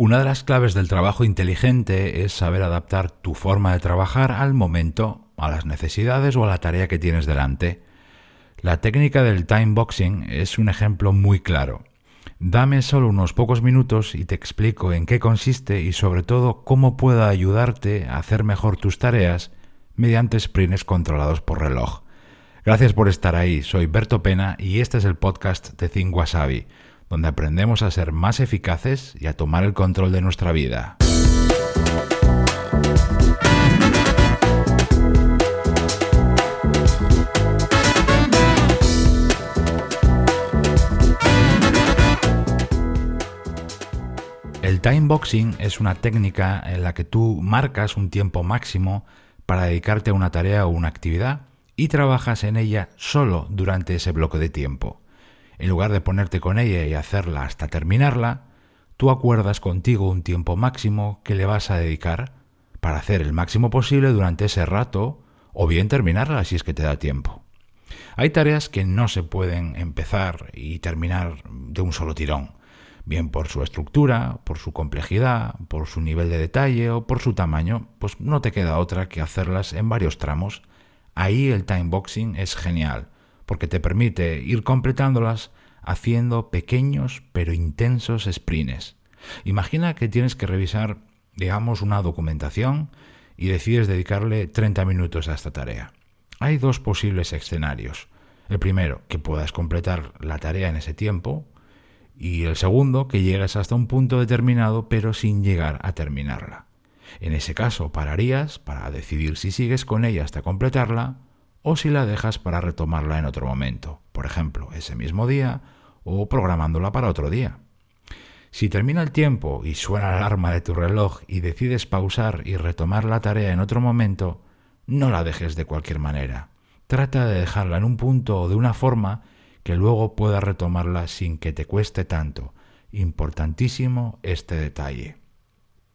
Una de las claves del trabajo inteligente es saber adaptar tu forma de trabajar al momento, a las necesidades o a la tarea que tienes delante. La técnica del time boxing es un ejemplo muy claro. Dame solo unos pocos minutos y te explico en qué consiste y sobre todo cómo puedo ayudarte a hacer mejor tus tareas mediante sprints controlados por reloj. Gracias por estar ahí, soy Berto Pena y este es el podcast de Think Wasabi donde aprendemos a ser más eficaces y a tomar el control de nuestra vida. El time boxing es una técnica en la que tú marcas un tiempo máximo para dedicarte a una tarea o una actividad y trabajas en ella solo durante ese bloque de tiempo en lugar de ponerte con ella y hacerla hasta terminarla, tú acuerdas contigo un tiempo máximo que le vas a dedicar para hacer el máximo posible durante ese rato o bien terminarla si es que te da tiempo. Hay tareas que no se pueden empezar y terminar de un solo tirón, bien por su estructura, por su complejidad, por su nivel de detalle o por su tamaño, pues no te queda otra que hacerlas en varios tramos. Ahí el time boxing es genial porque te permite ir completándolas haciendo pequeños pero intensos sprints. Imagina que tienes que revisar, digamos, una documentación y decides dedicarle 30 minutos a esta tarea. Hay dos posibles escenarios. El primero, que puedas completar la tarea en ese tiempo, y el segundo, que llegues hasta un punto determinado pero sin llegar a terminarla. En ese caso, pararías para decidir si sigues con ella hasta completarla o si la dejas para retomarla en otro momento, por ejemplo, ese mismo día o programándola para otro día. Si termina el tiempo y suena la alarma de tu reloj y decides pausar y retomar la tarea en otro momento, no la dejes de cualquier manera. Trata de dejarla en un punto o de una forma que luego puedas retomarla sin que te cueste tanto. Importantísimo este detalle.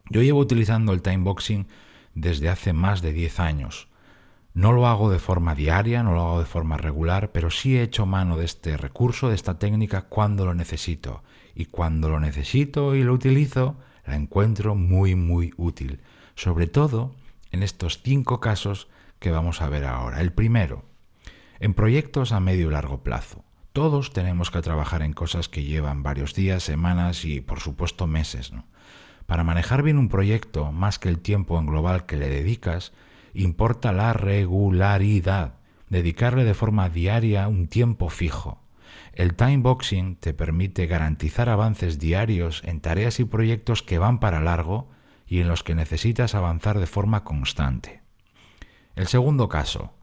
Yo llevo utilizando el timeboxing desde hace más de 10 años. No lo hago de forma diaria, no lo hago de forma regular, pero sí he hecho mano de este recurso, de esta técnica, cuando lo necesito. Y cuando lo necesito y lo utilizo, la encuentro muy, muy útil. Sobre todo en estos cinco casos que vamos a ver ahora. El primero, en proyectos a medio y largo plazo. Todos tenemos que trabajar en cosas que llevan varios días, semanas y por supuesto meses. Para manejar bien un proyecto, más que el tiempo en global que le dedicas, importa la regularidad, dedicarle de forma diaria un tiempo fijo. El time boxing te permite garantizar avances diarios en tareas y proyectos que van para largo y en los que necesitas avanzar de forma constante. El segundo caso,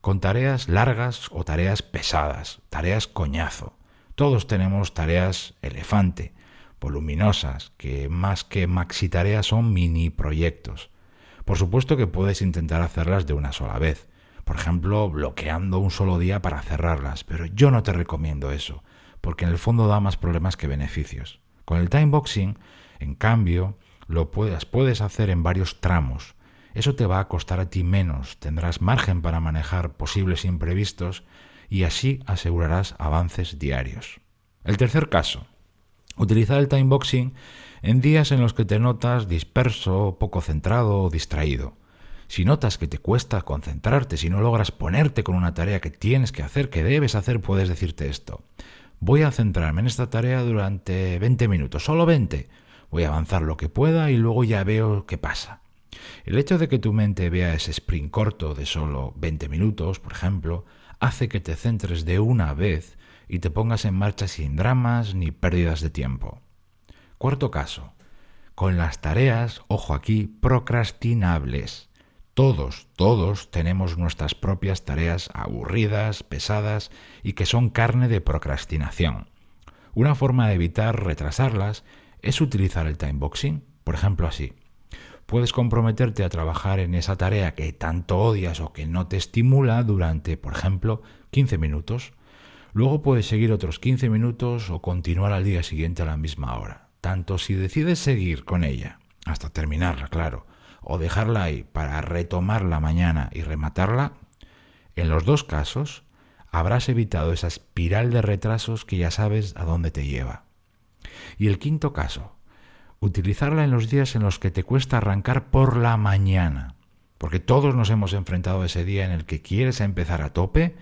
con tareas largas o tareas pesadas, tareas coñazo. Todos tenemos tareas elefante, voluminosas, que más que maxi tareas son mini proyectos. Por supuesto que puedes intentar hacerlas de una sola vez, por ejemplo, bloqueando un solo día para cerrarlas, pero yo no te recomiendo eso, porque en el fondo da más problemas que beneficios. Con el timeboxing, en cambio, lo puedes, puedes hacer en varios tramos. Eso te va a costar a ti menos, tendrás margen para manejar posibles imprevistos y así asegurarás avances diarios. El tercer caso, utilizar el timeboxing en días en los que te notas disperso, poco centrado o distraído. Si notas que te cuesta concentrarte, si no logras ponerte con una tarea que tienes que hacer, que debes hacer, puedes decirte esto. Voy a centrarme en esta tarea durante 20 minutos, solo 20. Voy a avanzar lo que pueda y luego ya veo qué pasa. El hecho de que tu mente vea ese sprint corto de solo 20 minutos, por ejemplo, hace que te centres de una vez y te pongas en marcha sin dramas ni pérdidas de tiempo. Cuarto caso, con las tareas, ojo aquí, procrastinables. Todos, todos tenemos nuestras propias tareas aburridas, pesadas y que son carne de procrastinación. Una forma de evitar retrasarlas es utilizar el timeboxing. Por ejemplo, así. Puedes comprometerte a trabajar en esa tarea que tanto odias o que no te estimula durante, por ejemplo, 15 minutos. Luego puedes seguir otros 15 minutos o continuar al día siguiente a la misma hora. Tanto si decides seguir con ella, hasta terminarla, claro, o dejarla ahí para retomarla mañana y rematarla, en los dos casos habrás evitado esa espiral de retrasos que ya sabes a dónde te lleva. Y el quinto caso, utilizarla en los días en los que te cuesta arrancar por la mañana, porque todos nos hemos enfrentado a ese día en el que quieres empezar a tope,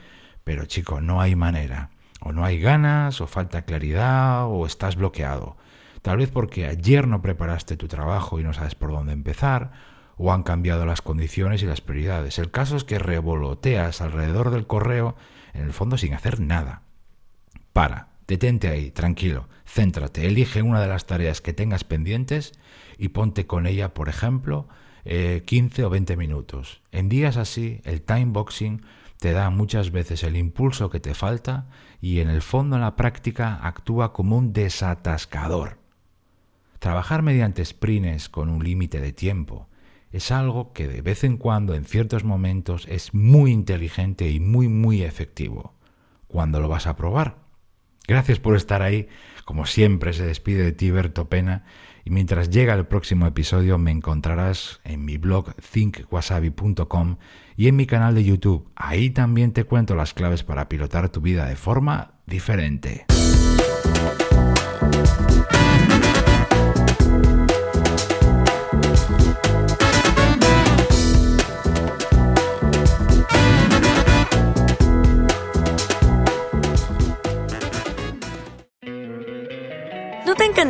pero chico, no hay manera, o no hay ganas, o falta claridad, o estás bloqueado. Tal vez porque ayer no preparaste tu trabajo y no sabes por dónde empezar, o han cambiado las condiciones y las prioridades. El caso es que revoloteas alrededor del correo, en el fondo sin hacer nada. Para, detente ahí, tranquilo, céntrate, elige una de las tareas que tengas pendientes y ponte con ella, por ejemplo, 15 eh, o 20 minutos. En días así, el time boxing te da muchas veces el impulso que te falta y en el fondo en la práctica actúa como un desatascador. Trabajar mediante sprints con un límite de tiempo, es algo que de vez en cuando, en ciertos momentos, es muy inteligente y muy, muy efectivo. ¿Cuándo lo vas a probar? Gracias por estar ahí. Como siempre, se despide de ti Berto Pena. Y mientras llega el próximo episodio, me encontrarás en mi blog thinkwasabi.com y en mi canal de YouTube. Ahí también te cuento las claves para pilotar tu vida de forma diferente.